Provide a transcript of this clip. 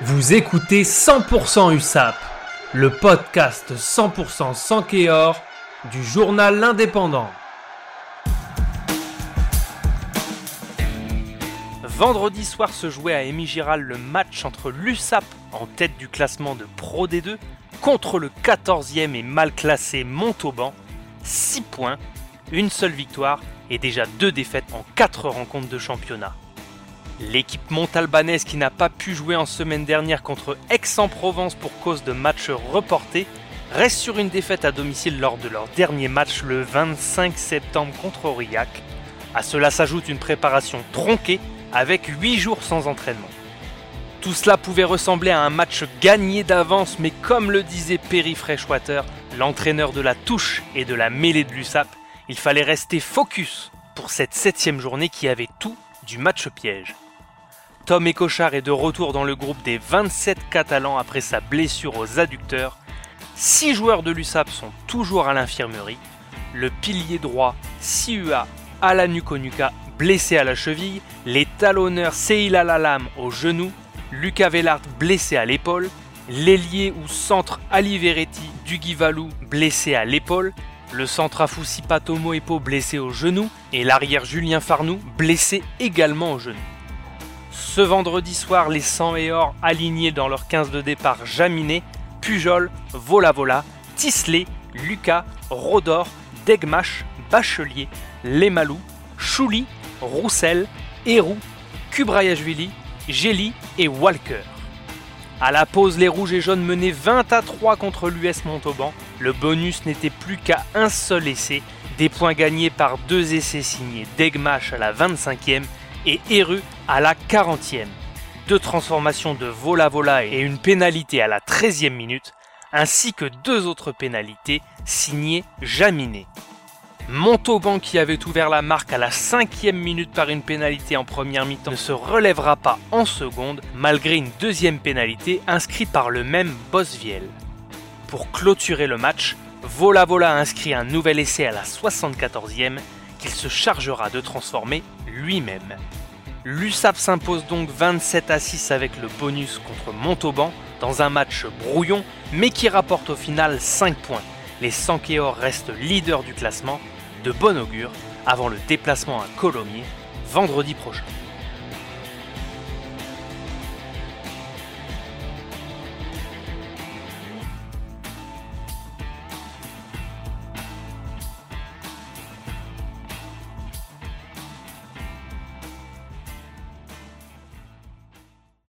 Vous écoutez 100% USAP, le podcast 100% sans Kéor du journal L'Indépendant. Vendredi soir se jouait à Émy Giral le match entre l'USAP en tête du classement de Pro D2 contre le 14e et mal classé Montauban. 6 points, une seule victoire et déjà deux défaites en 4 rencontres de championnat. L'équipe montalbanaise qui n'a pas pu jouer en semaine dernière contre Aix-en-Provence pour cause de matchs reportés reste sur une défaite à domicile lors de leur dernier match le 25 septembre contre Aurillac. À cela s'ajoute une préparation tronquée avec 8 jours sans entraînement. Tout cela pouvait ressembler à un match gagné d'avance, mais comme le disait Perry Freshwater, l'entraîneur de la touche et de la mêlée de l'USAP, il fallait rester focus pour cette septième journée qui avait tout du match piège. Tom Ecochard est de retour dans le groupe des 27 Catalans après sa blessure aux adducteurs. Six joueurs de l'USAP sont toujours à l'infirmerie. Le pilier droit Siua Alanukonuka blessé à la cheville, les talonneurs Seila Lalam au genou, Lucas Vellart blessé à l'épaule, l'ailier ou centre Aliveretti Dugivalou blessé à l'épaule, le centre Afoussi Patomo Epo blessé au genou et l'arrière Julien Farnou blessé également au genou. Ce vendredi soir, les 100 et or alignés dans leur 15 de départ Jaminet, Pujol, Vola Vola, Tisley, Lucas, Rodor, Degmash, Bachelier, Lemalou, Chouli, Roussel, Héroux, Kubrayashvili, Gély et Walker. À la pause, les rouges et jaunes menaient 20 à 3 contre l'US Montauban. Le bonus n'était plus qu'à un seul essai, des points gagnés par deux essais signés Degmash à la 25e et Eru à la 40e. Deux transformations de Vola Vola et une pénalité à la 13e minute, ainsi que deux autres pénalités signées Jaminet. Montauban qui avait ouvert la marque à la cinquième minute par une pénalité en première mi-temps ne se relèvera pas en seconde malgré une deuxième pénalité inscrite par le même Bosviel. Pour clôturer le match, Vola Vola inscrit un nouvel essai à la 74e qu'il se chargera de transformer lui-même. L'USAP s'impose donc 27 à 6 avec le bonus contre Montauban dans un match brouillon mais qui rapporte au final 5 points. Les Sankéors restent leaders du classement de bon augure avant le déplacement à Colomiers vendredi prochain.